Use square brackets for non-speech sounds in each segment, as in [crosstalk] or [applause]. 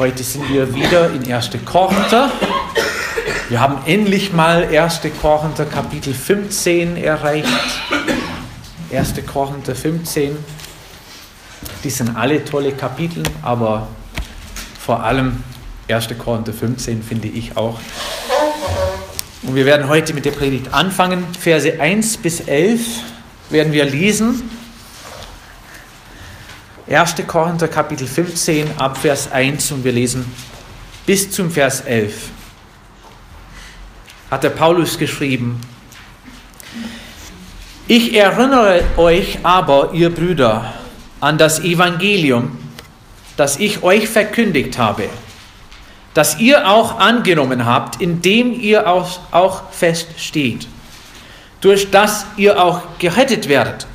Heute sind wir wieder in 1. Korinther. Wir haben endlich mal 1. Korinther Kapitel 15 erreicht. 1. Korinther 15. Die sind alle tolle Kapitel, aber vor allem 1. Korinther 15 finde ich auch. Und wir werden heute mit der Predigt anfangen. Verse 1 bis 11 werden wir lesen. 1. Korinther Kapitel 15 ab Vers 1 und wir lesen bis zum Vers 11. Hat der Paulus geschrieben, ich erinnere euch aber, ihr Brüder, an das Evangelium, das ich euch verkündigt habe, das ihr auch angenommen habt, indem ihr auch, auch feststeht, durch das ihr auch gerettet werdet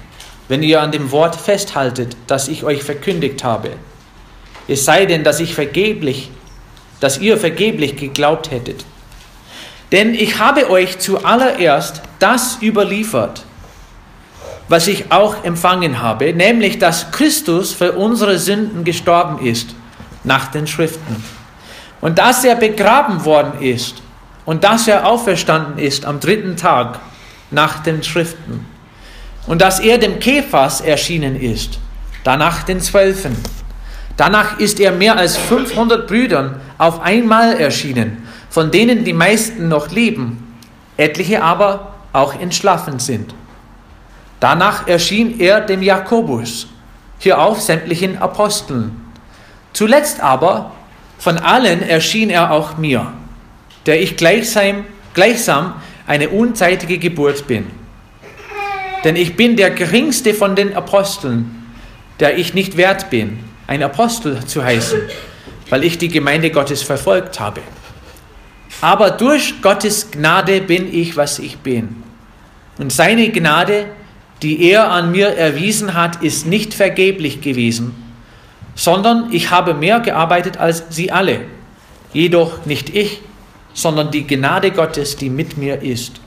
wenn ihr an dem Wort festhaltet, das ich euch verkündigt habe. Es sei denn, dass ich vergeblich, dass ihr vergeblich geglaubt hättet. Denn ich habe euch zuallererst das überliefert, was ich auch empfangen habe, nämlich dass Christus für unsere Sünden gestorben ist, nach den Schriften. Und dass er begraben worden ist und dass er auferstanden ist am dritten Tag, nach den Schriften und dass er dem Kephas erschienen ist, danach den Zwölfen. Danach ist er mehr als 500 Brüdern auf einmal erschienen, von denen die meisten noch leben, etliche aber auch entschlafen sind. Danach erschien er dem Jakobus, hierauf sämtlichen Aposteln. Zuletzt aber von allen erschien er auch mir, der ich gleichsam, gleichsam eine unzeitige Geburt bin. Denn ich bin der geringste von den Aposteln, der ich nicht wert bin, ein Apostel zu heißen, weil ich die Gemeinde Gottes verfolgt habe. Aber durch Gottes Gnade bin ich, was ich bin. Und seine Gnade, die er an mir erwiesen hat, ist nicht vergeblich gewesen, sondern ich habe mehr gearbeitet als sie alle. Jedoch nicht ich, sondern die Gnade Gottes, die mit mir ist.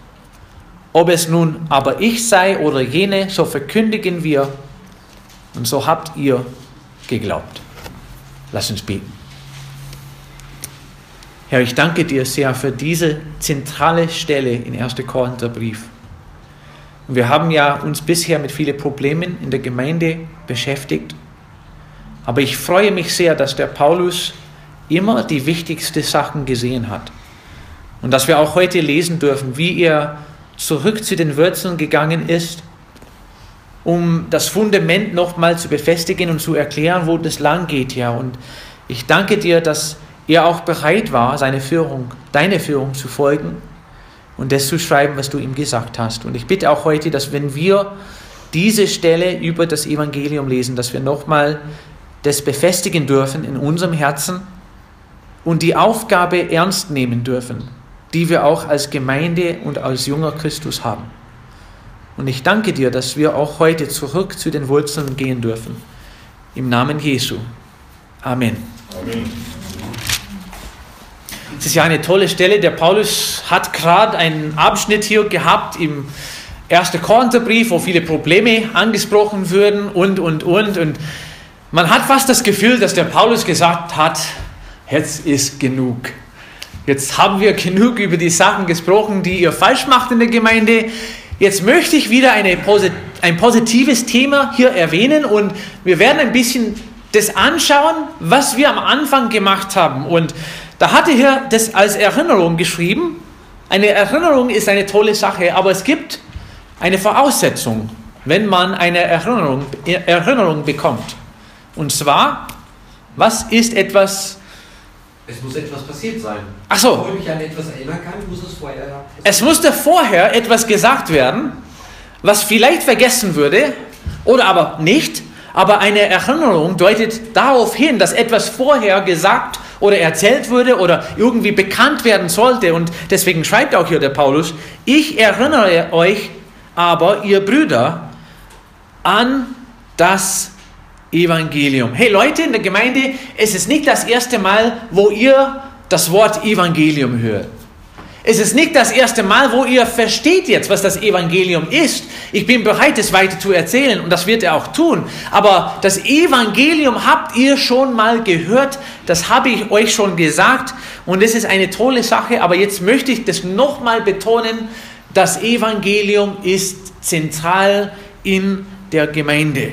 Ob es nun aber ich sei oder jene, so verkündigen wir und so habt ihr geglaubt. Lass uns beten. Herr, ich danke dir sehr für diese zentrale Stelle in 1. Korintherbrief. Und wir haben ja uns bisher mit vielen Problemen in der Gemeinde beschäftigt. Aber ich freue mich sehr, dass der Paulus immer die wichtigsten Sachen gesehen hat. Und dass wir auch heute lesen dürfen, wie er zurück zu den Wurzeln gegangen ist, um das Fundament nochmal zu befestigen und zu erklären, wo das lang geht, Herr. Und ich danke dir, dass er auch bereit war, seine Führung, deine Führung zu folgen und das zu schreiben, was du ihm gesagt hast. Und ich bitte auch heute, dass wenn wir diese Stelle über das Evangelium lesen, dass wir nochmal das befestigen dürfen in unserem Herzen und die Aufgabe ernst nehmen dürfen, die wir auch als Gemeinde und als junger Christus haben. Und ich danke dir, dass wir auch heute zurück zu den Wurzeln gehen dürfen. Im Namen Jesu. Amen. Amen. Es ist ja eine tolle Stelle. Der Paulus hat gerade einen Abschnitt hier gehabt im 1. Korintherbrief, wo viele Probleme angesprochen würden und, und, und. Und man hat fast das Gefühl, dass der Paulus gesagt hat, jetzt ist genug. Jetzt haben wir genug über die Sachen gesprochen, die ihr falsch macht in der Gemeinde. Jetzt möchte ich wieder eine, ein positives Thema hier erwähnen und wir werden ein bisschen das anschauen, was wir am Anfang gemacht haben. Und da hatte er das als Erinnerung geschrieben. Eine Erinnerung ist eine tolle Sache, aber es gibt eine Voraussetzung, wenn man eine Erinnerung, Erinnerung bekommt. Und zwar, was ist etwas es muss etwas passiert sein. Ach so. Bevor ich mich an etwas erinnern kann, muss es vorher. Es musste vorher etwas gesagt werden, was vielleicht vergessen würde oder aber nicht. Aber eine Erinnerung deutet darauf hin, dass etwas vorher gesagt oder erzählt wurde oder irgendwie bekannt werden sollte. Und deswegen schreibt auch hier der Paulus, ich erinnere euch aber, ihr Brüder, an das Evangelium. Hey Leute in der Gemeinde, es ist nicht das erste Mal, wo ihr das Wort Evangelium hört. Es ist nicht das erste Mal, wo ihr versteht jetzt, was das Evangelium ist. Ich bin bereit, es weiter zu erzählen und das wird er auch tun. Aber das Evangelium habt ihr schon mal gehört, das habe ich euch schon gesagt und es ist eine tolle Sache. Aber jetzt möchte ich das nochmal betonen, das Evangelium ist zentral in der Gemeinde.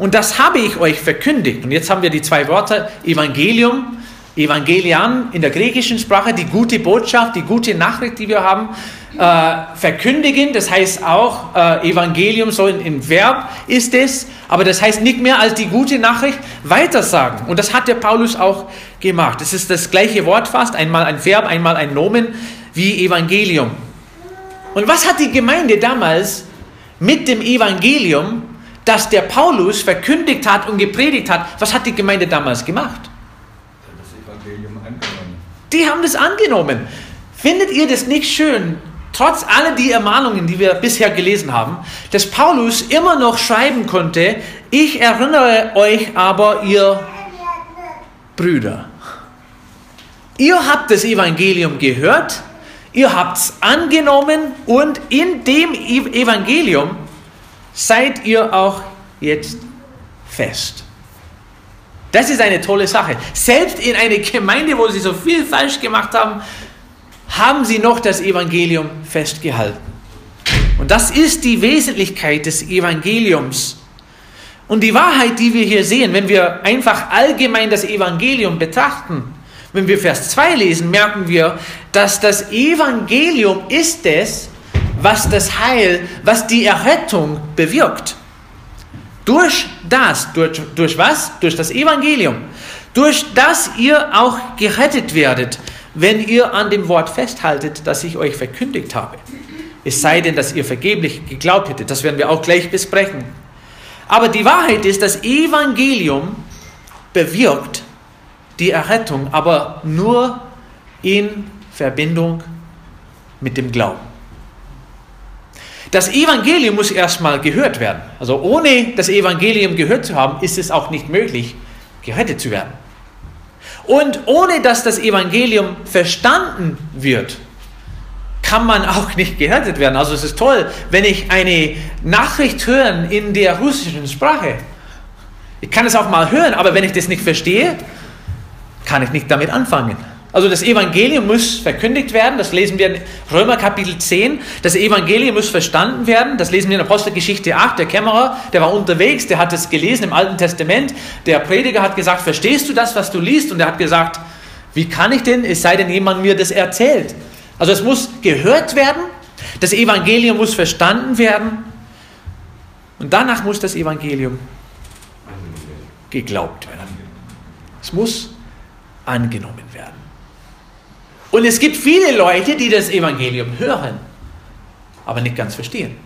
Und das habe ich euch verkündigt. Und jetzt haben wir die zwei Worte Evangelium Evangelian in der griechischen Sprache, die gute Botschaft, die gute Nachricht, die wir haben, äh, verkündigen. Das heißt auch, äh, Evangelium so im Verb ist es, aber das heißt nicht mehr als die gute Nachricht weitersagen. Und das hat der Paulus auch gemacht. Es ist das gleiche Wort fast, einmal ein Verb, einmal ein Nomen wie Evangelium. Und was hat die Gemeinde damals mit dem Evangelium, das der Paulus verkündigt hat und gepredigt hat, was hat die Gemeinde damals gemacht? Die haben das angenommen. Findet ihr das nicht schön, trotz aller die Ermahnungen, die wir bisher gelesen haben, dass Paulus immer noch schreiben konnte, ich erinnere euch aber, ihr Brüder, ihr habt das Evangelium gehört, ihr habt es angenommen und in dem Evangelium seid ihr auch jetzt fest. Das ist eine tolle Sache. Selbst in einer Gemeinde, wo sie so viel falsch gemacht haben, haben sie noch das Evangelium festgehalten. Und das ist die Wesentlichkeit des Evangeliums. Und die Wahrheit, die wir hier sehen, wenn wir einfach allgemein das Evangelium betrachten, wenn wir Vers 2 lesen, merken wir, dass das Evangelium ist es, was das Heil, was die Errettung bewirkt. Durch das, durch, durch was? Durch das Evangelium. Durch das ihr auch gerettet werdet, wenn ihr an dem Wort festhaltet, das ich euch verkündigt habe. Es sei denn, dass ihr vergeblich geglaubt hättet. Das werden wir auch gleich besprechen. Aber die Wahrheit ist, das Evangelium bewirkt die Errettung, aber nur in Verbindung mit dem Glauben. Das Evangelium muss erstmal gehört werden. Also ohne das Evangelium gehört zu haben, ist es auch nicht möglich, gerettet zu werden. Und ohne dass das Evangelium verstanden wird, kann man auch nicht gerettet werden. Also es ist toll, wenn ich eine Nachricht höre in der russischen Sprache. Ich kann es auch mal hören, aber wenn ich das nicht verstehe, kann ich nicht damit anfangen. Also das Evangelium muss verkündigt werden, das lesen wir in Römer Kapitel 10. Das Evangelium muss verstanden werden, das lesen wir in Apostelgeschichte 8. Der Kämmerer, der war unterwegs, der hat es gelesen im Alten Testament. Der Prediger hat gesagt, verstehst du das, was du liest? Und er hat gesagt, wie kann ich denn, es sei denn jemand mir das erzählt. Also es muss gehört werden, das Evangelium muss verstanden werden und danach muss das Evangelium geglaubt werden. Es muss angenommen werden. Und es gibt viele Leute, die das Evangelium hören, aber nicht ganz verstehen.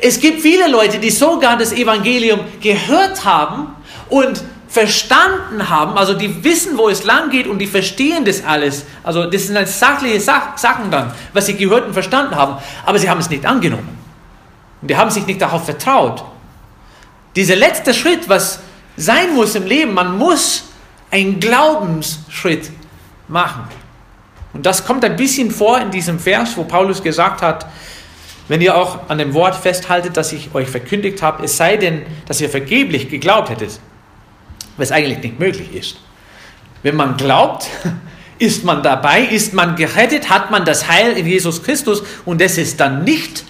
Es gibt viele Leute, die sogar das Evangelium gehört haben und verstanden haben, also die wissen, wo es lang geht und die verstehen das alles. Also das sind halt sachliche Sachen dann, was sie gehört und verstanden haben, aber sie haben es nicht angenommen. Und die haben sich nicht darauf vertraut. Dieser letzte Schritt, was sein muss im Leben, man muss einen Glaubensschritt machen. Und das kommt ein bisschen vor in diesem Vers, wo Paulus gesagt hat, wenn ihr auch an dem Wort festhaltet, das ich euch verkündigt habe, es sei denn, dass ihr vergeblich geglaubt hättet, was eigentlich nicht möglich ist. Wenn man glaubt, [laughs] ist man dabei, ist man gerettet, hat man das Heil in Jesus Christus und es ist dann nicht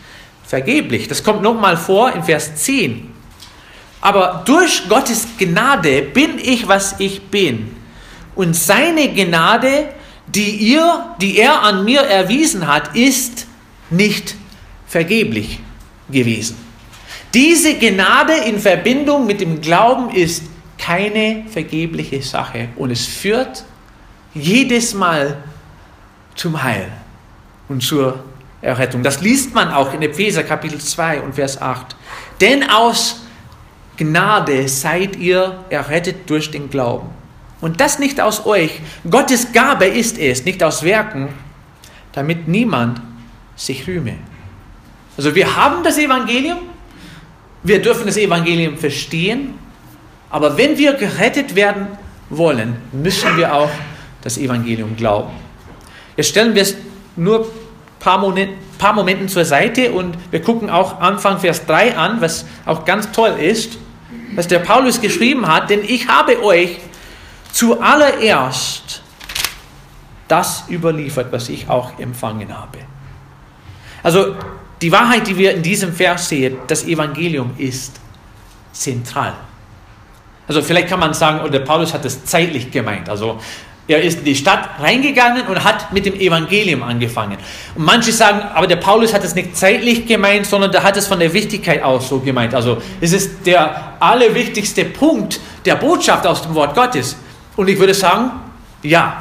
vergeblich. Das kommt nochmal vor in Vers 10. Aber durch Gottes Gnade bin ich, was ich bin. Und seine Gnade die, ihr, die er an mir erwiesen hat, ist nicht vergeblich gewesen. Diese Gnade in Verbindung mit dem Glauben ist keine vergebliche Sache und es führt jedes Mal zum Heil und zur Errettung. Das liest man auch in Epheser Kapitel 2 und Vers 8. Denn aus Gnade seid ihr errettet durch den Glauben. Und das nicht aus euch. Gottes Gabe ist es, nicht aus Werken, damit niemand sich rühme. Also wir haben das Evangelium, wir dürfen das Evangelium verstehen, aber wenn wir gerettet werden wollen, müssen wir auch das Evangelium glauben. Jetzt stellen wir nur ein paar, Momen, paar Momenten zur Seite und wir gucken auch Anfang Vers 3 an, was auch ganz toll ist, was der Paulus geschrieben hat, denn ich habe euch zuallererst das überliefert, was ich auch empfangen habe. Also die Wahrheit, die wir in diesem Vers sehen, das Evangelium ist zentral. Also vielleicht kann man sagen, oder Paulus hat das zeitlich gemeint. Also er ist in die Stadt reingegangen und hat mit dem Evangelium angefangen. Und manche sagen, aber der Paulus hat es nicht zeitlich gemeint, sondern der hat es von der Wichtigkeit aus so gemeint. Also es ist der allerwichtigste Punkt der Botschaft aus dem Wort Gottes. Und ich würde sagen, ja,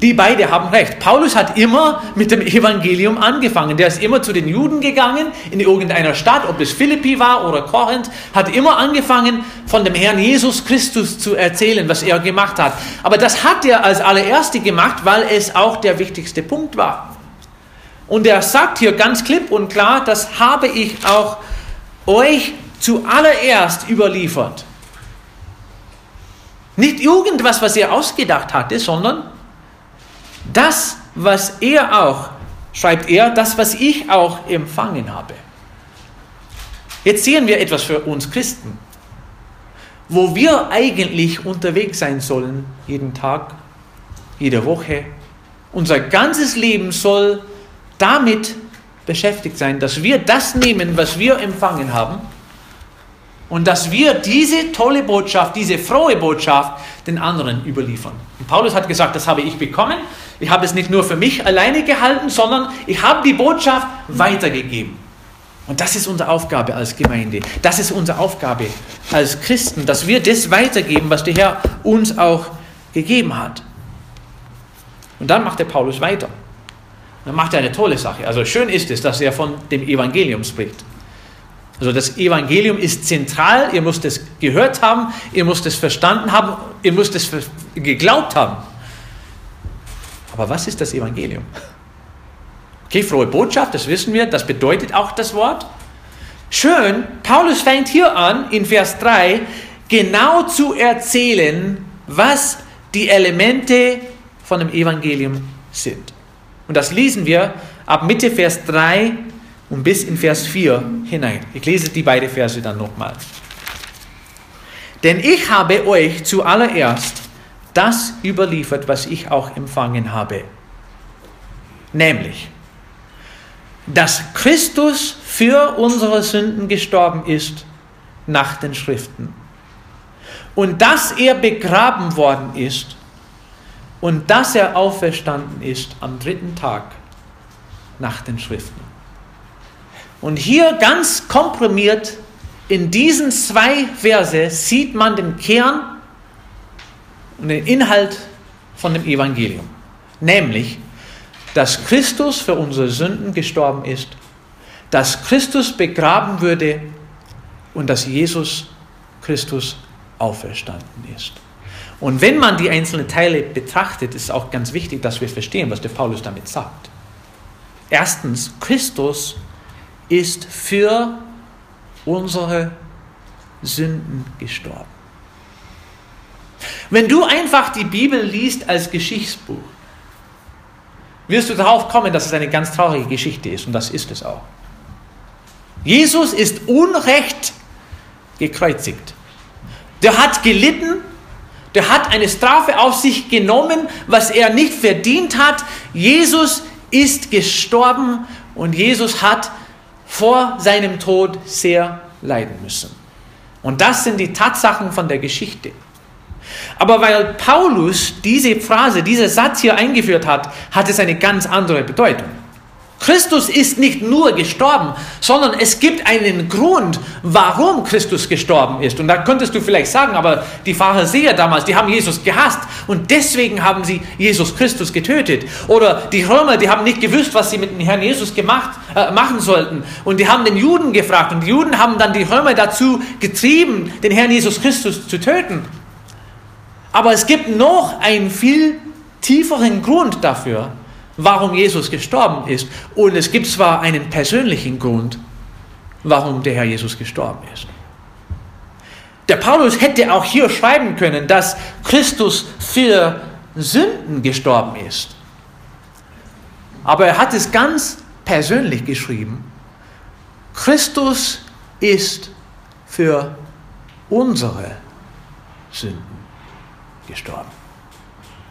die beide haben recht. Paulus hat immer mit dem Evangelium angefangen. Der ist immer zu den Juden gegangen, in irgendeiner Stadt, ob es Philippi war oder Korinth, hat immer angefangen, von dem Herrn Jesus Christus zu erzählen, was er gemacht hat. Aber das hat er als allererste gemacht, weil es auch der wichtigste Punkt war. Und er sagt hier ganz klipp und klar, das habe ich auch euch zuallererst überliefert. Nicht irgendwas, was er ausgedacht hatte, sondern das, was er auch, schreibt er, das, was ich auch empfangen habe. Jetzt sehen wir etwas für uns Christen, wo wir eigentlich unterwegs sein sollen, jeden Tag, jede Woche. Unser ganzes Leben soll damit beschäftigt sein, dass wir das nehmen, was wir empfangen haben, und dass wir diese tolle Botschaft, diese frohe Botschaft den anderen überliefern. Und Paulus hat gesagt, das habe ich bekommen. Ich habe es nicht nur für mich alleine gehalten, sondern ich habe die Botschaft weitergegeben. Und das ist unsere Aufgabe als Gemeinde. Das ist unsere Aufgabe als Christen, dass wir das weitergeben, was der Herr uns auch gegeben hat. Und dann macht der Paulus weiter. dann macht er eine tolle Sache. Also schön ist es, dass er von dem Evangelium spricht. Also das Evangelium ist zentral, ihr müsst es gehört haben, ihr müsst es verstanden haben, ihr müsst es geglaubt haben. Aber was ist das Evangelium? Okay, frohe Botschaft, das wissen wir, das bedeutet auch das Wort. Schön, Paulus fängt hier an, in Vers 3, genau zu erzählen, was die Elemente von dem Evangelium sind. Und das lesen wir ab Mitte Vers 3 und bis in Vers 4 hinein. Ich lese die beiden Verse dann nochmal. Denn ich habe euch zuallererst das überliefert, was ich auch empfangen habe. Nämlich, dass Christus für unsere Sünden gestorben ist nach den Schriften und dass er begraben worden ist und dass er auferstanden ist am dritten Tag nach den Schriften. Und hier ganz komprimiert in diesen zwei Verse sieht man den Kern und den Inhalt von dem Evangelium. Nämlich, dass Christus für unsere Sünden gestorben ist, dass Christus begraben würde und dass Jesus Christus auferstanden ist. Und wenn man die einzelnen Teile betrachtet, ist auch ganz wichtig, dass wir verstehen, was der Paulus damit sagt. Erstens, Christus ist für unsere Sünden gestorben. Wenn du einfach die Bibel liest als Geschichtsbuch, wirst du darauf kommen, dass es eine ganz traurige Geschichte ist und das ist es auch. Jesus ist unrecht gekreuzigt. Der hat gelitten, der hat eine Strafe auf sich genommen, was er nicht verdient hat. Jesus ist gestorben und Jesus hat vor seinem Tod sehr leiden müssen. Und das sind die Tatsachen von der Geschichte. Aber weil Paulus diese Phrase, dieser Satz hier eingeführt hat, hat es eine ganz andere Bedeutung. Christus ist nicht nur gestorben, sondern es gibt einen Grund, warum Christus gestorben ist. Und da könntest du vielleicht sagen, aber die Pharisäer damals, die haben Jesus gehasst und deswegen haben sie Jesus Christus getötet. Oder die Römer, die haben nicht gewusst, was sie mit dem Herrn Jesus gemacht, äh, machen sollten. Und die haben den Juden gefragt und die Juden haben dann die Römer dazu getrieben, den Herrn Jesus Christus zu töten. Aber es gibt noch einen viel tieferen Grund dafür, warum Jesus gestorben ist. Und es gibt zwar einen persönlichen Grund, warum der Herr Jesus gestorben ist. Der Paulus hätte auch hier schreiben können, dass Christus für Sünden gestorben ist. Aber er hat es ganz persönlich geschrieben. Christus ist für unsere Sünden gestorben.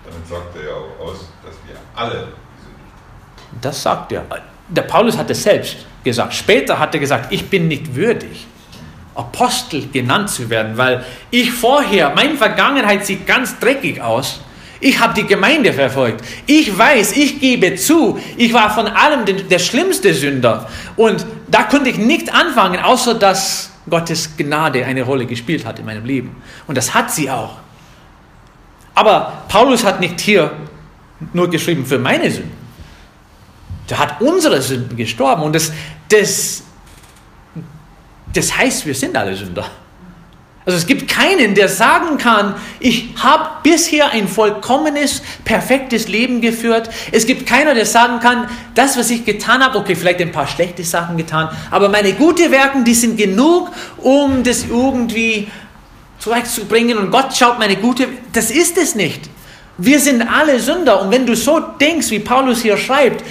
Damit sagt er ja auch aus, dass wir alle. Das sagt er. Der Paulus hat es selbst gesagt. Später hat er gesagt, ich bin nicht würdig, Apostel genannt zu werden, weil ich vorher, meine Vergangenheit sieht ganz dreckig aus. Ich habe die Gemeinde verfolgt. Ich weiß, ich gebe zu, ich war von allem der schlimmste Sünder. Und da konnte ich nicht anfangen, außer dass Gottes Gnade eine Rolle gespielt hat in meinem Leben. Und das hat sie auch. Aber Paulus hat nicht hier nur geschrieben für meine Sünden. Der hat unsere Sünden gestorben. Und das, das, das heißt, wir sind alle Sünder. Also es gibt keinen, der sagen kann, ich habe bisher ein vollkommenes, perfektes Leben geführt. Es gibt keiner, der sagen kann, das, was ich getan habe, okay, vielleicht ein paar schlechte Sachen getan, aber meine guten Werke, die sind genug, um das irgendwie zurechtzubringen und Gott schaut meine gute, das ist es nicht. Wir sind alle Sünder und wenn du so denkst, wie Paulus hier schreibt,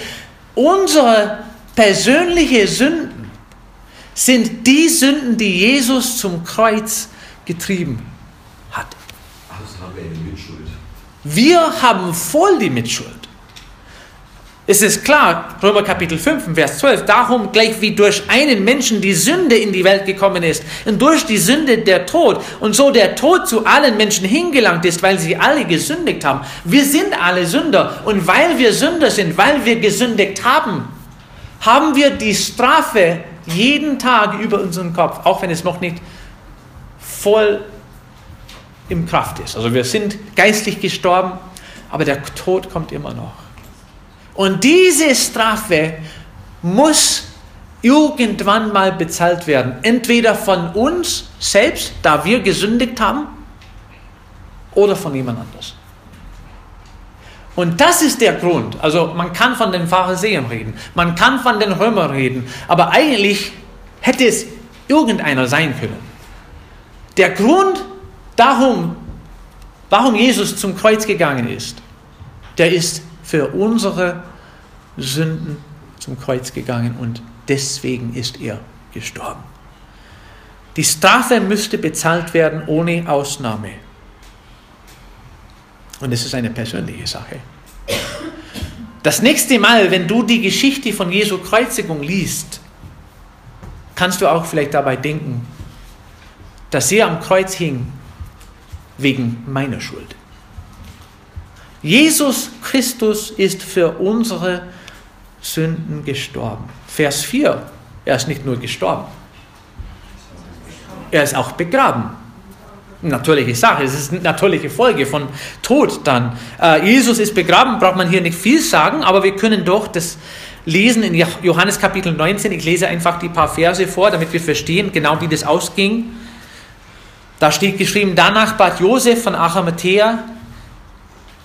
unsere persönliche Sünden sind die Sünden, die Jesus zum Kreuz getrieben hat. Also haben wir eine Mitschuld. Wir haben voll die Mitschuld. Es ist klar, Römer Kapitel 5, Vers 12, darum gleich wie durch einen Menschen die Sünde in die Welt gekommen ist und durch die Sünde der Tod und so der Tod zu allen Menschen hingelangt ist, weil sie alle gesündigt haben. Wir sind alle Sünder und weil wir Sünder sind, weil wir gesündigt haben, haben wir die Strafe jeden Tag über unseren Kopf, auch wenn es noch nicht voll im Kraft ist. Also wir sind geistlich gestorben, aber der Tod kommt immer noch. Und diese Strafe muss irgendwann mal bezahlt werden. Entweder von uns selbst, da wir gesündigt haben, oder von jemand anders. Und das ist der Grund. Also man kann von den Pharisäern reden, man kann von den Römern reden, aber eigentlich hätte es irgendeiner sein können. Der Grund darum, warum Jesus zum Kreuz gegangen ist, der ist für unsere Sünden zum Kreuz gegangen und deswegen ist er gestorben. Die Strafe müsste bezahlt werden ohne Ausnahme. Und es ist eine persönliche Sache. Das nächste Mal, wenn du die Geschichte von Jesu Kreuzigung liest, kannst du auch vielleicht dabei denken, dass er am Kreuz hing wegen meiner Schuld. Jesus Christus ist für unsere Sünden gestorben. Vers 4, er ist nicht nur gestorben, er ist auch begraben. Natürliche Sache, es ist eine natürliche Folge von Tod dann. Äh, Jesus ist begraben, braucht man hier nicht viel sagen, aber wir können doch das lesen in Johannes Kapitel 19. Ich lese einfach die paar Verse vor, damit wir verstehen, genau wie das ausging. Da steht geschrieben, danach bat Josef von Arimathea,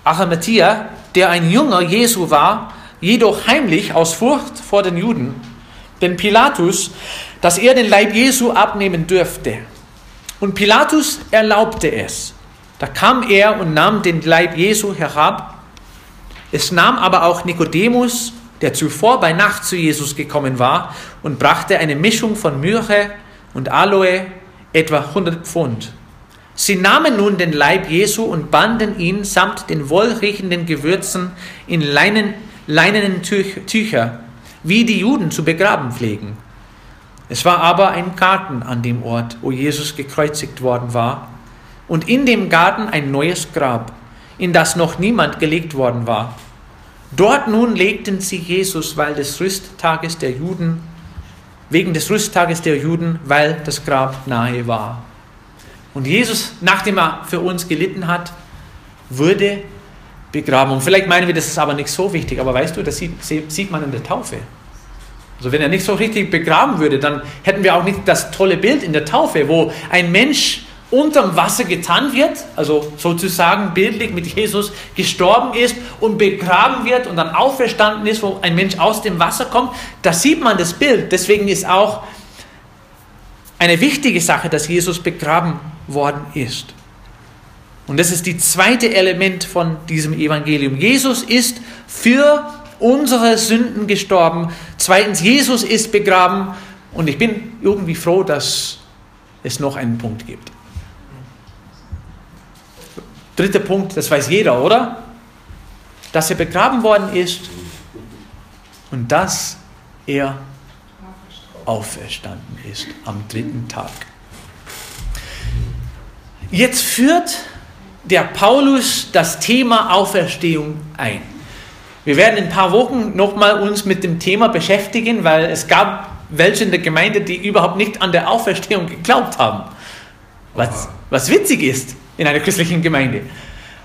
Arimathea, der ein Jünger Jesu war, jedoch heimlich aus Furcht vor den Juden, den Pilatus, dass er den Leib Jesu abnehmen dürfte. Und Pilatus erlaubte es. Da kam er und nahm den Leib Jesu herab. Es nahm aber auch Nikodemus, der zuvor bei Nacht zu Jesus gekommen war, und brachte eine Mischung von Myrrhe und Aloe etwa 100 Pfund. Sie nahmen nun den Leib Jesu und banden ihn samt den wohlriechenden Gewürzen in leinen, leinenen Tücher, wie die Juden zu begraben pflegen. Es war aber ein Garten an dem Ort, wo Jesus gekreuzigt worden war, und in dem Garten ein neues Grab, in das noch niemand gelegt worden war. Dort nun legten sie Jesus, weil des Rüsttages der Juden wegen des Rüsttages der Juden, weil das Grab nahe war. Und Jesus, nachdem er für uns gelitten hat, wurde begraben. Und vielleicht meinen wir, das ist aber nicht so wichtig, aber weißt du, das sieht, sieht man in der Taufe. Also wenn er nicht so richtig begraben würde, dann hätten wir auch nicht das tolle Bild in der Taufe, wo ein Mensch unterm Wasser getan wird, also sozusagen bildlich mit Jesus gestorben ist und begraben wird und dann auferstanden ist, wo ein Mensch aus dem Wasser kommt, da sieht man das Bild. Deswegen ist auch eine wichtige Sache, dass Jesus begraben worden ist. Und das ist die zweite Element von diesem Evangelium. Jesus ist für unsere Sünden gestorben. Zweitens, Jesus ist begraben. Und ich bin irgendwie froh, dass es noch einen Punkt gibt. Dritter Punkt, das weiß jeder, oder? Dass er begraben worden ist und dass er auferstanden ist am dritten Tag. Jetzt führt der Paulus das Thema Auferstehung ein. Wir werden in ein paar Wochen nochmal uns mit dem Thema beschäftigen, weil es gab welche in der Gemeinde, die überhaupt nicht an der Auferstehung geglaubt haben. Was, was witzig ist in einer christlichen Gemeinde.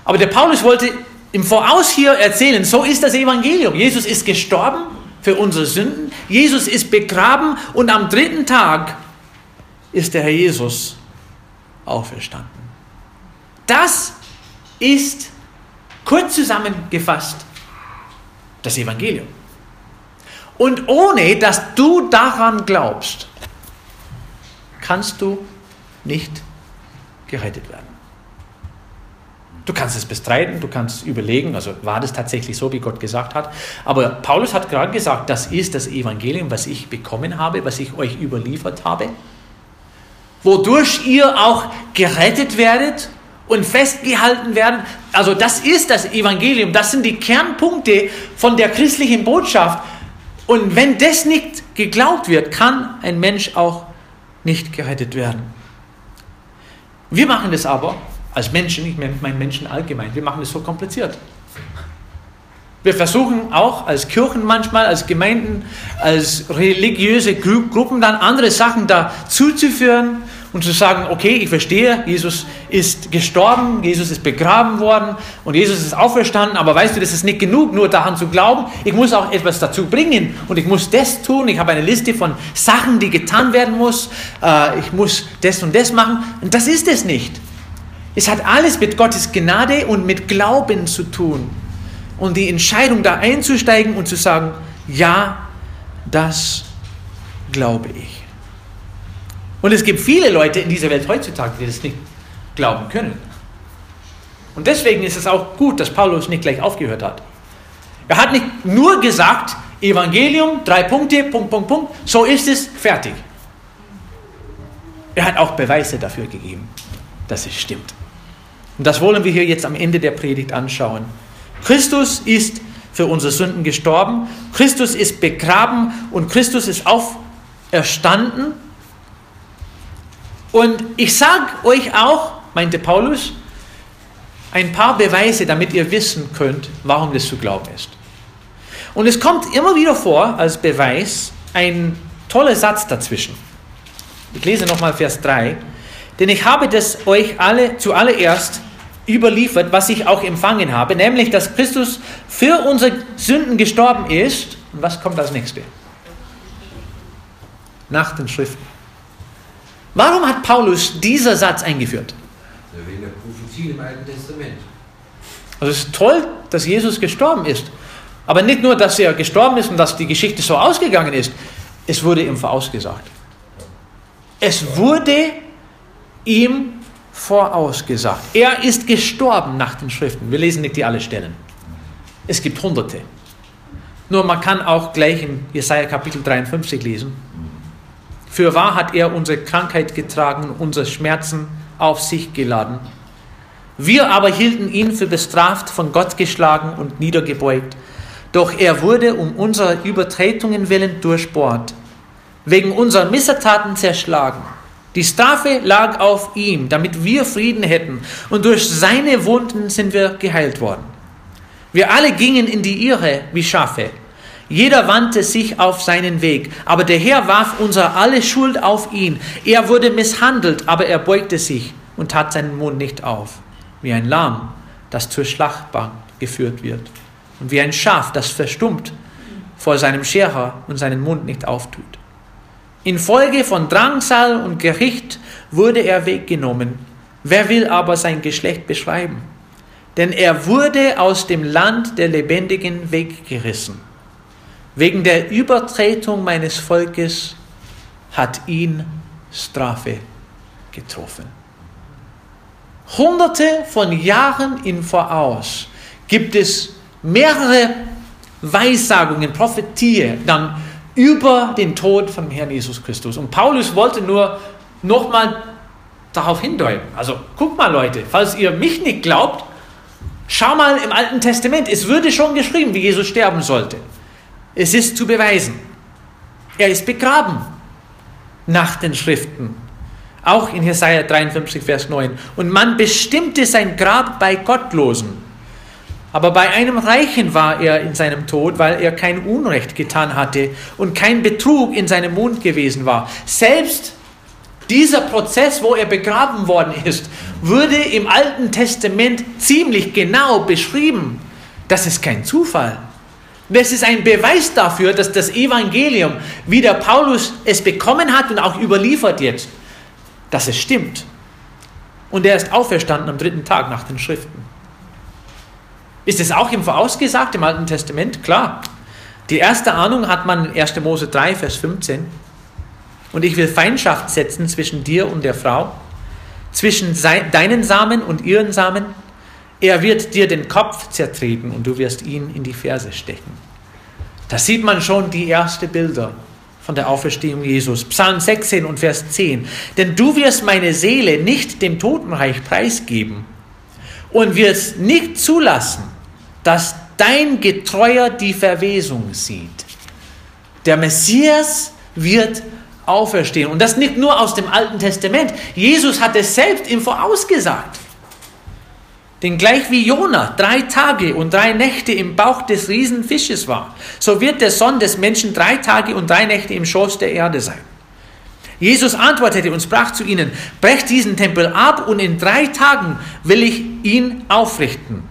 Aber der Paulus wollte im Voraus hier erzählen, so ist das Evangelium. Jesus ist gestorben für unsere Sünden, Jesus ist begraben und am dritten Tag ist der Herr Jesus auferstanden. Das ist kurz zusammengefasst das Evangelium. Und ohne dass du daran glaubst, kannst du nicht gerettet werden. Du kannst es bestreiten, du kannst überlegen, also war das tatsächlich so, wie Gott gesagt hat. Aber Paulus hat gerade gesagt, das ist das Evangelium, was ich bekommen habe, was ich euch überliefert habe, wodurch ihr auch gerettet werdet und festgehalten werden. Also das ist das Evangelium, das sind die Kernpunkte von der christlichen Botschaft. Und wenn das nicht geglaubt wird, kann ein Mensch auch nicht gerettet werden. Wir machen das aber als Menschen, ich meine Menschen allgemein, wir machen es so kompliziert. Wir versuchen auch als Kirchen manchmal, als Gemeinden, als religiöse Gruppen dann andere Sachen da zuzuführen und zu sagen, okay, ich verstehe, Jesus ist gestorben, Jesus ist begraben worden und Jesus ist auferstanden, aber weißt du, das ist nicht genug, nur daran zu glauben. Ich muss auch etwas dazu bringen und ich muss das tun. Ich habe eine Liste von Sachen, die getan werden muss. Äh, ich muss das und das machen. Und das ist es nicht. Es hat alles mit Gottes Gnade und mit Glauben zu tun. Und die Entscheidung da einzusteigen und zu sagen, ja, das glaube ich. Und es gibt viele Leute in dieser Welt heutzutage, die das nicht glauben können. Und deswegen ist es auch gut, dass Paulus nicht gleich aufgehört hat. Er hat nicht nur gesagt, Evangelium, drei Punkte, Punkt, Punkt, Punkt, so ist es, fertig. Er hat auch Beweise dafür gegeben, dass es stimmt. Und das wollen wir hier jetzt am Ende der Predigt anschauen. Christus ist für unsere Sünden gestorben, Christus ist begraben und Christus ist auferstanden. Und ich sage euch auch, meinte Paulus, ein paar Beweise, damit ihr wissen könnt, warum das zu glauben ist. Und es kommt immer wieder vor, als Beweis, ein toller Satz dazwischen. Ich lese nochmal Vers 3. Denn ich habe das euch alle zuallererst überliefert, was ich auch empfangen habe, nämlich dass Christus für unsere Sünden gestorben ist. Und was kommt als nächstes? Nach den Schriften. Warum hat Paulus dieser Satz eingeführt? Wegen der Prophezie im Alten Testament. Also es ist toll, dass Jesus gestorben ist. Aber nicht nur, dass er gestorben ist und dass die Geschichte so ausgegangen ist, es wurde ihm vorausgesagt. Es wurde ihm vorausgesagt. Er ist gestorben nach den Schriften. Wir lesen nicht die alle Stellen. Es gibt hunderte. Nur man kann auch gleich in Jesaja Kapitel 53 lesen. Für wahr hat er unsere Krankheit getragen, unsere Schmerzen auf sich geladen. Wir aber hielten ihn für bestraft, von Gott geschlagen und niedergebeugt. Doch er wurde um unserer Übertretungen willen durchbohrt, wegen unserer Missetaten zerschlagen. Die Strafe lag auf ihm, damit wir Frieden hätten, und durch seine Wunden sind wir geheilt worden. Wir alle gingen in die Irre wie Schafe. Jeder wandte sich auf seinen Weg, aber der Herr warf unser alle Schuld auf ihn. Er wurde misshandelt, aber er beugte sich und tat seinen Mund nicht auf, wie ein Lamm, das zur Schlachtbank geführt wird, und wie ein Schaf, das verstummt vor seinem Scherer und seinen Mund nicht auftut. Infolge von Drangsal und Gericht wurde er weggenommen. Wer will aber sein Geschlecht beschreiben? Denn er wurde aus dem Land der Lebendigen weggerissen. Wegen der Übertretung meines Volkes hat ihn Strafe getroffen. Hunderte von Jahren im Voraus gibt es mehrere Weissagungen, Prophetie dann über den Tod von Herrn Jesus Christus. Und Paulus wollte nur nochmal darauf hindeuten. Also guck mal Leute, falls ihr mich nicht glaubt, schau mal im Alten Testament. Es würde schon geschrieben, wie Jesus sterben sollte. Es ist zu beweisen. Er ist begraben nach den Schriften. Auch in Jesaja 53, Vers 9. Und man bestimmte sein Grab bei Gottlosen. Aber bei einem Reichen war er in seinem Tod, weil er kein Unrecht getan hatte und kein Betrug in seinem Mund gewesen war. Selbst dieser Prozess, wo er begraben worden ist, würde im Alten Testament ziemlich genau beschrieben. Das ist kein Zufall. Das ist ein Beweis dafür, dass das Evangelium, wie der Paulus es bekommen hat und auch überliefert jetzt, dass es stimmt. Und er ist auferstanden am dritten Tag nach den Schriften. Ist es auch im Vorausgesagt im Alten Testament? Klar. Die erste Ahnung hat man in 1. Mose 3, Vers 15. Und ich will Feindschaft setzen zwischen dir und der Frau, zwischen deinen Samen und ihren Samen. Er wird dir den Kopf zertreten und du wirst ihn in die Ferse stechen. Da sieht man schon die ersten Bilder von der Auferstehung Jesus. Psalm 16 und Vers 10. Denn du wirst meine Seele nicht dem Totenreich preisgeben und wirst nicht zulassen, dass dein Getreuer die Verwesung sieht. Der Messias wird auferstehen. Und das nicht nur aus dem Alten Testament. Jesus hat es selbst ihm vorausgesagt. Denn gleich wie Jona drei Tage und drei Nächte im Bauch des Riesenfisches war, so wird der Sohn des Menschen drei Tage und drei Nächte im Schoß der Erde sein. Jesus antwortete und sprach zu ihnen, brecht diesen Tempel ab und in drei Tagen will ich ihn aufrichten.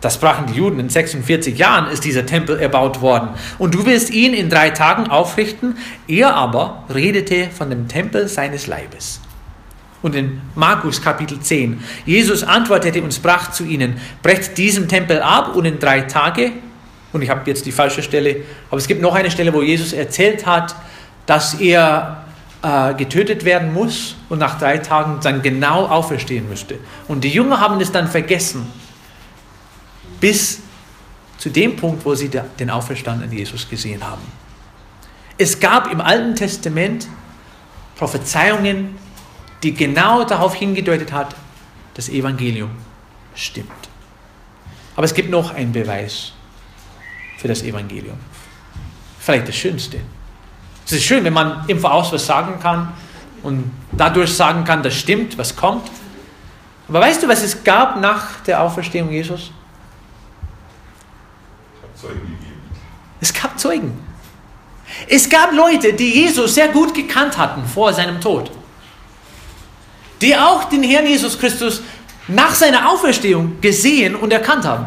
Das sprachen die Juden. In 46 Jahren ist dieser Tempel erbaut worden. Und du willst ihn in drei Tagen aufrichten. Er aber redete von dem Tempel seines Leibes. Und in Markus Kapitel 10. Jesus antwortete und sprach zu ihnen, brecht diesen Tempel ab und in drei Tage, und ich habe jetzt die falsche Stelle, aber es gibt noch eine Stelle, wo Jesus erzählt hat, dass er äh, getötet werden muss und nach drei Tagen dann genau auferstehen müsste. Und die Jünger haben es dann vergessen bis zu dem Punkt, wo sie den auferstandenen Jesus gesehen haben. Es gab im Alten Testament Prophezeiungen, die genau darauf hingedeutet hat, das Evangelium stimmt. Aber es gibt noch einen Beweis für das Evangelium. Vielleicht das Schönste. Es ist schön, wenn man im Voraus was sagen kann und dadurch sagen kann, das stimmt, was kommt. Aber weißt du, was es gab nach der Auferstehung Jesus? Zeugen gegeben. Es gab Zeugen. Es gab Leute, die Jesus sehr gut gekannt hatten vor seinem Tod. Die auch den Herrn Jesus Christus nach seiner Auferstehung gesehen und erkannt haben.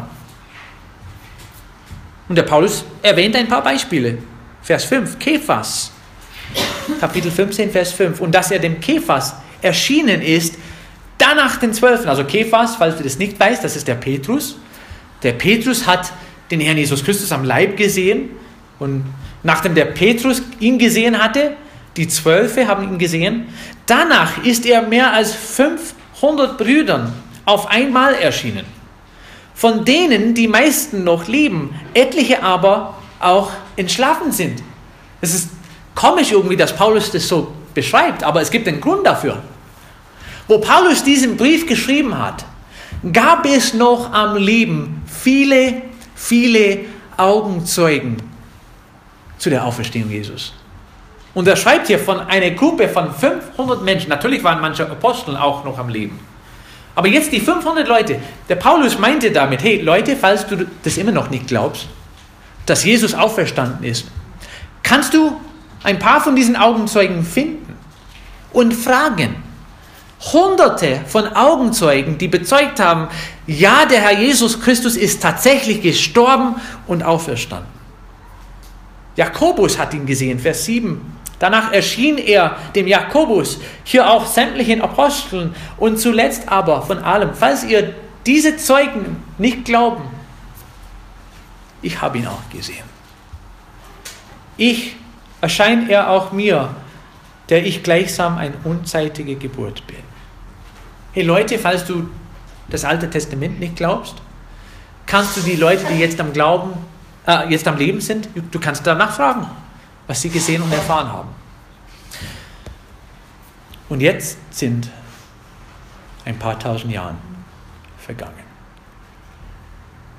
Und der Paulus erwähnt ein paar Beispiele. Vers 5, Kephas. Kapitel 15, Vers 5. Und dass er dem Kephas erschienen ist, danach den Zwölfen. Also Kephas, falls du das nicht weißt, das ist der Petrus. Der Petrus hat den Herrn Jesus Christus am Leib gesehen. Und nachdem der Petrus ihn gesehen hatte, die Zwölfe haben ihn gesehen, danach ist er mehr als 500 Brüdern auf einmal erschienen. Von denen die meisten noch leben, etliche aber auch entschlafen sind. Es ist komisch irgendwie, dass Paulus das so beschreibt, aber es gibt einen Grund dafür. Wo Paulus diesen Brief geschrieben hat, gab es noch am Leben viele viele Augenzeugen zu der Auferstehung Jesus. Und er schreibt hier von einer Gruppe von 500 Menschen. Natürlich waren manche Apostel auch noch am Leben. Aber jetzt die 500 Leute. Der Paulus meinte damit, hey Leute, falls du das immer noch nicht glaubst, dass Jesus auferstanden ist, kannst du ein paar von diesen Augenzeugen finden und fragen, Hunderte von Augenzeugen, die bezeugt haben, ja, der Herr Jesus Christus ist tatsächlich gestorben und auferstanden. Jakobus hat ihn gesehen, Vers 7. Danach erschien er dem Jakobus, hier auch sämtlichen Aposteln und zuletzt aber von allem, falls ihr diese Zeugen nicht glauben, ich habe ihn auch gesehen. Ich erscheint er auch mir, der ich gleichsam eine unzeitige Geburt bin. Hey Leute, falls du das Alte Testament nicht glaubst, kannst du die Leute, die jetzt am Glauben äh, jetzt am Leben sind, du kannst danach fragen, was sie gesehen und erfahren haben. Und jetzt sind ein paar tausend Jahre vergangen.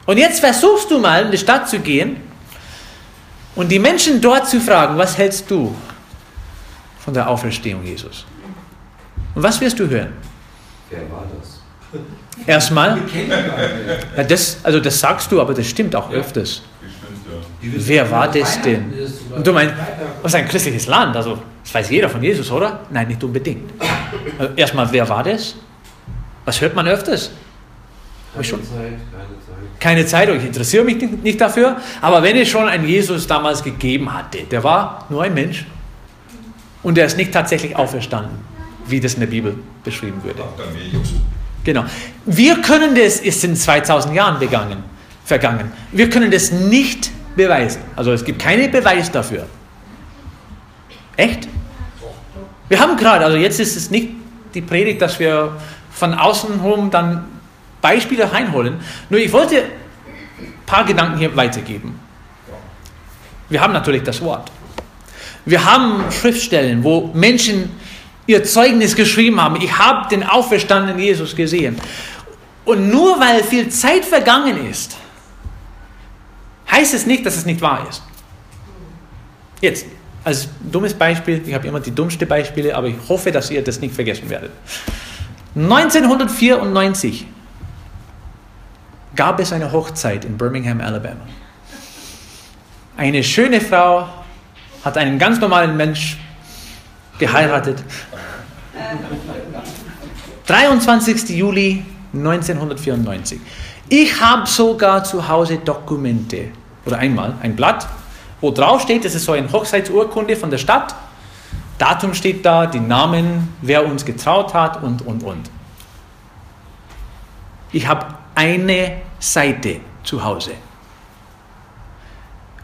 Und jetzt versuchst du mal in die Stadt zu gehen und die Menschen dort zu fragen, was hältst du von der Auferstehung Jesus? Und was wirst du hören? Wer war das? Erstmal, ja, das, also das sagst du, aber das stimmt auch öfters. Bestimmt, ja. Wer war das denn? Ist Und du meinst, was ist ein christliches Land? Also, das weiß jeder von Jesus, oder? Nein, nicht unbedingt. Also erstmal, wer war das? Was hört man öfters? Keine schon- Zeit, keine Zeit. Keine Zeit, ich interessiere mich nicht- dafür, aber wenn es schon einen Jesus damals gegeben hatte, der war nur ein Mensch und der ist nicht tatsächlich auferstanden, wie das in der Bibel beschrieben würde. Genau. Wir können das, es sind 2000 Jahren begangen, vergangen. Wir können das nicht beweisen. Also es gibt keinen Beweis dafür. Echt? Wir haben gerade, also jetzt ist es nicht die Predigt, dass wir von außen herum dann Beispiele reinholen. Nur ich wollte ein paar Gedanken hier weitergeben. Wir haben natürlich das Wort. Wir haben Schriftstellen, wo Menschen ihr Zeugnis geschrieben haben. Ich habe den auferstandenen Jesus gesehen. Und nur weil viel Zeit vergangen ist, heißt es nicht, dass es nicht wahr ist. Jetzt, als dummes Beispiel, ich habe immer die dummste Beispiele, aber ich hoffe, dass ihr das nicht vergessen werdet. 1994 gab es eine Hochzeit in Birmingham, Alabama. Eine schöne Frau hat einen ganz normalen Mensch geheiratet. 23. Juli 1994. Ich habe sogar zu Hause Dokumente oder einmal ein Blatt, wo drauf steht, das ist so eine Hochzeitsurkunde von der Stadt. Datum steht da, die Namen, wer uns getraut hat und und und. Ich habe eine Seite zu Hause.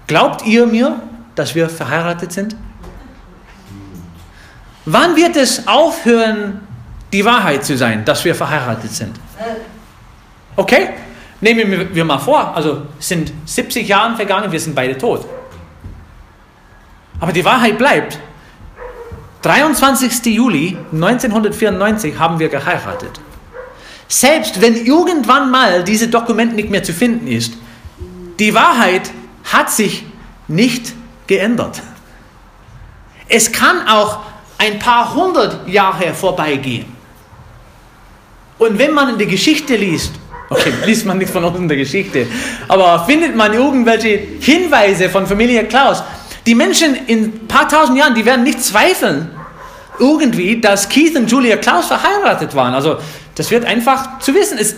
Glaubt ihr mir, dass wir verheiratet sind? Wann wird es aufhören, die Wahrheit zu sein, dass wir verheiratet sind? Okay? Nehmen wir mal vor, also sind 70 Jahre vergangen, wir sind beide tot. Aber die Wahrheit bleibt. 23. Juli 1994 haben wir geheiratet. Selbst wenn irgendwann mal dieses Dokument nicht mehr zu finden ist, die Wahrheit hat sich nicht geändert. Es kann auch ein paar hundert Jahre vorbeigehen. Und wenn man in der Geschichte liest, okay, [laughs] liest man nicht von uns in der Geschichte, aber findet man irgendwelche Hinweise von Familie Klaus, die Menschen in ein paar tausend Jahren, die werden nicht zweifeln, irgendwie, dass Keith und Julia Klaus verheiratet waren. Also das wird einfach zu wissen. Es,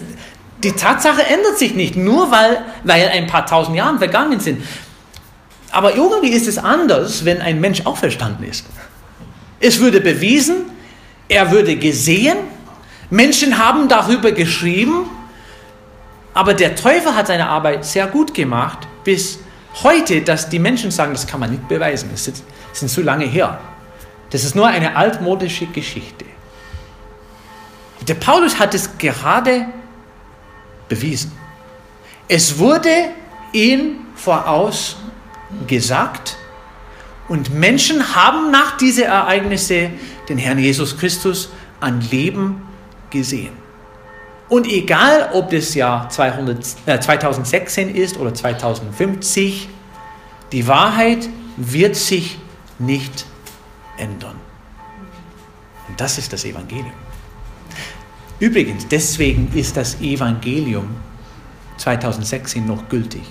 die Tatsache ändert sich nicht, nur weil, weil ein paar tausend Jahre vergangen sind. Aber irgendwie ist es anders, wenn ein Mensch auferstanden ist. Es würde bewiesen, er würde gesehen, Menschen haben darüber geschrieben, aber der Teufel hat seine Arbeit sehr gut gemacht, bis heute, dass die Menschen sagen, das kann man nicht beweisen, das sind, sind zu lange her. Das ist nur eine altmodische Geschichte. Der Paulus hat es gerade bewiesen. Es wurde ihm voraus gesagt und Menschen haben nach diesen Ereignissen den Herrn Jesus Christus an Leben gesehen. Und egal, ob das Jahr 200, äh, 2016 ist oder 2050, die Wahrheit wird sich nicht ändern. Und das ist das Evangelium. Übrigens, deswegen ist das Evangelium 2016 noch gültig,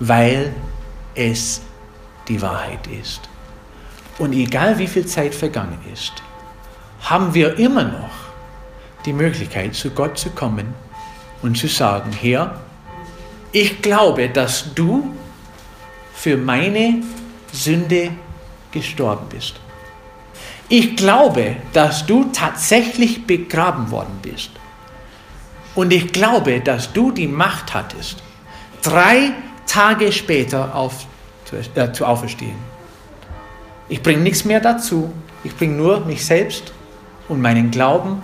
weil es die Wahrheit ist. Und egal wie viel Zeit vergangen ist, haben wir immer noch die Möglichkeit, zu Gott zu kommen und zu sagen, Herr, ich glaube, dass du für meine Sünde gestorben bist. Ich glaube, dass du tatsächlich begraben worden bist. Und ich glaube, dass du die Macht hattest, drei Tage später auf, äh, zu auferstehen. Ich bringe nichts mehr dazu. Ich bringe nur mich selbst und meinen Glauben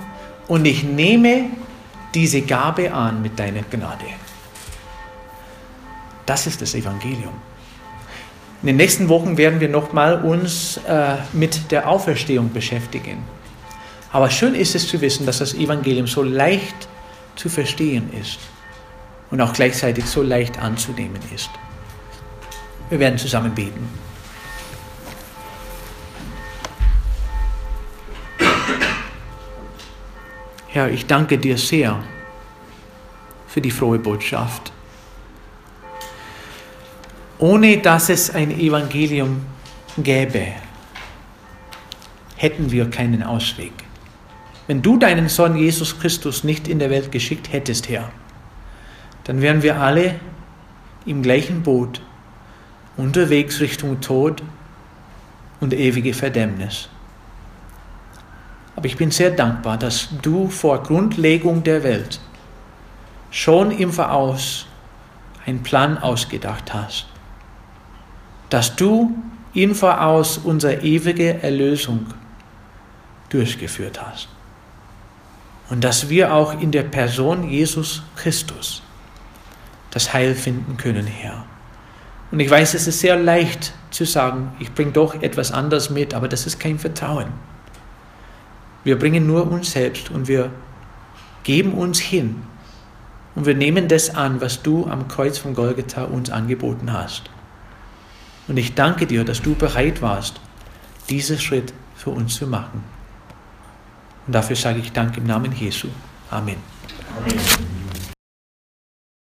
und ich nehme diese Gabe an mit deiner Gnade. Das ist das Evangelium. In den nächsten Wochen werden wir nochmal uns äh, mit der Auferstehung beschäftigen. Aber schön ist es zu wissen, dass das Evangelium so leicht zu verstehen ist und auch gleichzeitig so leicht anzunehmen ist. Wir werden zusammen beten. Herr, ich danke dir sehr für die frohe Botschaft. Ohne dass es ein Evangelium gäbe, hätten wir keinen Ausweg. Wenn du deinen Sohn Jesus Christus nicht in der Welt geschickt hättest, Herr, dann wären wir alle im gleichen Boot, unterwegs Richtung Tod und ewige Verdämmnis. Aber ich bin sehr dankbar, dass du vor Grundlegung der Welt schon im Voraus einen Plan ausgedacht hast. Dass du im Voraus unsere ewige Erlösung durchgeführt hast. Und dass wir auch in der Person Jesus Christus das Heil finden können, Herr. Und ich weiß, es ist sehr leicht zu sagen, ich bringe doch etwas anderes mit, aber das ist kein Vertrauen. Wir bringen nur uns selbst und wir geben uns hin und wir nehmen das an, was du am Kreuz von Golgatha uns angeboten hast. Und ich danke dir, dass du bereit warst, diesen Schritt für uns zu machen. Und dafür sage ich Dank im Namen Jesu. Amen. Amen.